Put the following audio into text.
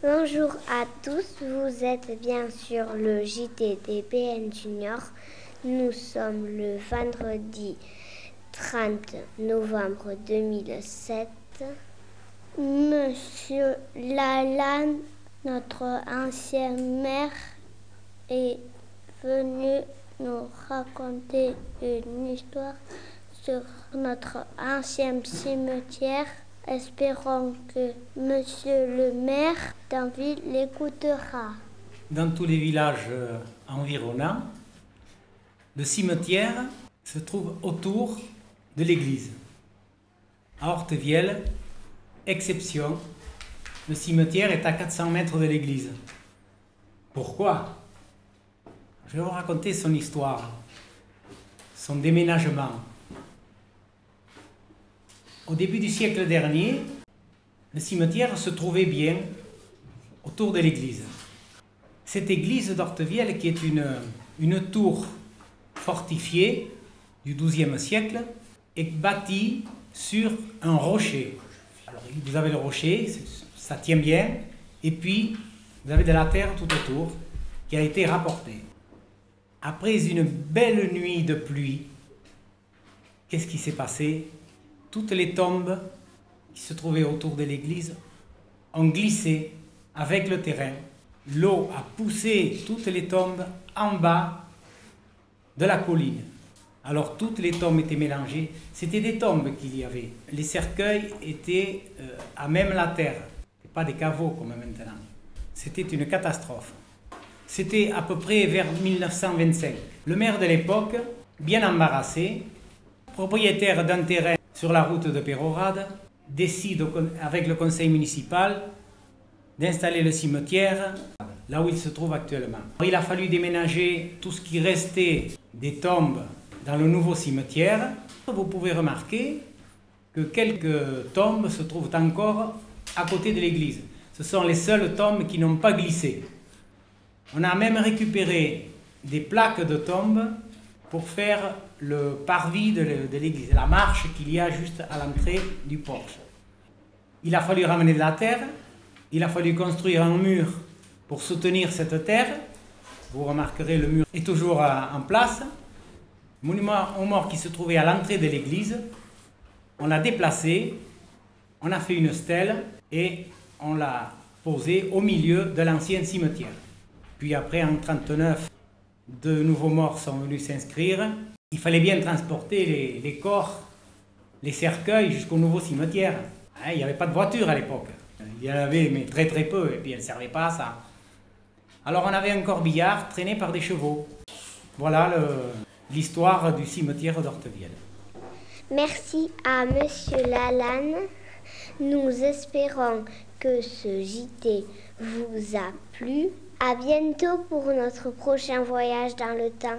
Bonjour à tous, vous êtes bien sur le JT des Junior. Nous sommes le vendredi 30 novembre 2007. Monsieur Lalanne, notre ancien maire, est venu nous raconter une histoire sur notre ancien cimetière. Espérons que monsieur le maire d'Anville l'écoutera. Dans tous les villages euh, environnants, le cimetière se trouve autour de l'église. À Hortevielle, exception, le cimetière est à 400 mètres de l'église. Pourquoi? Je vais vous raconter son histoire, son déménagement. Au début du siècle dernier, le cimetière se trouvait bien autour de l'église. Cette église d'Ortevielle, qui est une, tour fortifiée du XIIe siècle, est bâtie sur un rocher. Alors, vous avez le rocher, ça tient bien, et puis vous avez de la terre tout autour qui a été rapportée. Après une belle nuit de pluie, qu'est-ce qui s'est passé? Toutes les tombes qui se trouvaient autour de l'église ont glissé avec le terrain. L'eau a poussé toutes les tombes en bas de la colline. Alors toutes les tombes étaient mélangées. C'était des tombes qu'il y avait. Les cercueils étaient euh, à même la terre, pas des caveaux comme maintenant. C'était une catastrophe. C'était à peu près vers 1925. Le maire de l'époque, bien embarrassé, propriétaire d'un terrain sur la route de Pérorade, décide avec le conseil municipal d'installer le cimetière là où il se trouve actuellement. Il a fallu déménager tout ce qui restait des tombes dans le nouveau cimetière. Vous pouvez remarquer que quelques tombes se trouvent encore à côté de l'église. Ce sont les seules tombes qui n'ont pas glissé. On a même récupéré des plaques de tombes pour faire le parvis de l'église, la marche qu'il y a juste à l'entrée du porche. Il a fallu ramener de la terre, il a fallu construire un mur pour soutenir cette terre. Vous remarquerez, le mur est toujours en place. Monument aux morts qui se trouvait à l'entrée de l'église, on l'a déplacé, on a fait une stèle et on l'a posé au milieu de l'ancien cimetière. Puis après, en 1939, de nouveaux morts sont venus s'inscrire. Il fallait bien transporter les, corps, les cercueils jusqu'au nouveau cimetière. Hein, il n'y avait pas de voiture à l'époque. Il y en avait, mais très très peu, et puis elle ne servait pas à ça. Alors on avait un corbillard traîné par des chevaux. Voilà l'histoire du cimetière d'Ortevielle. Merci à Monsieur Lalanne. Nous espérons que ce JT vous a plu. À bientôt pour notre prochain voyage dans le temps.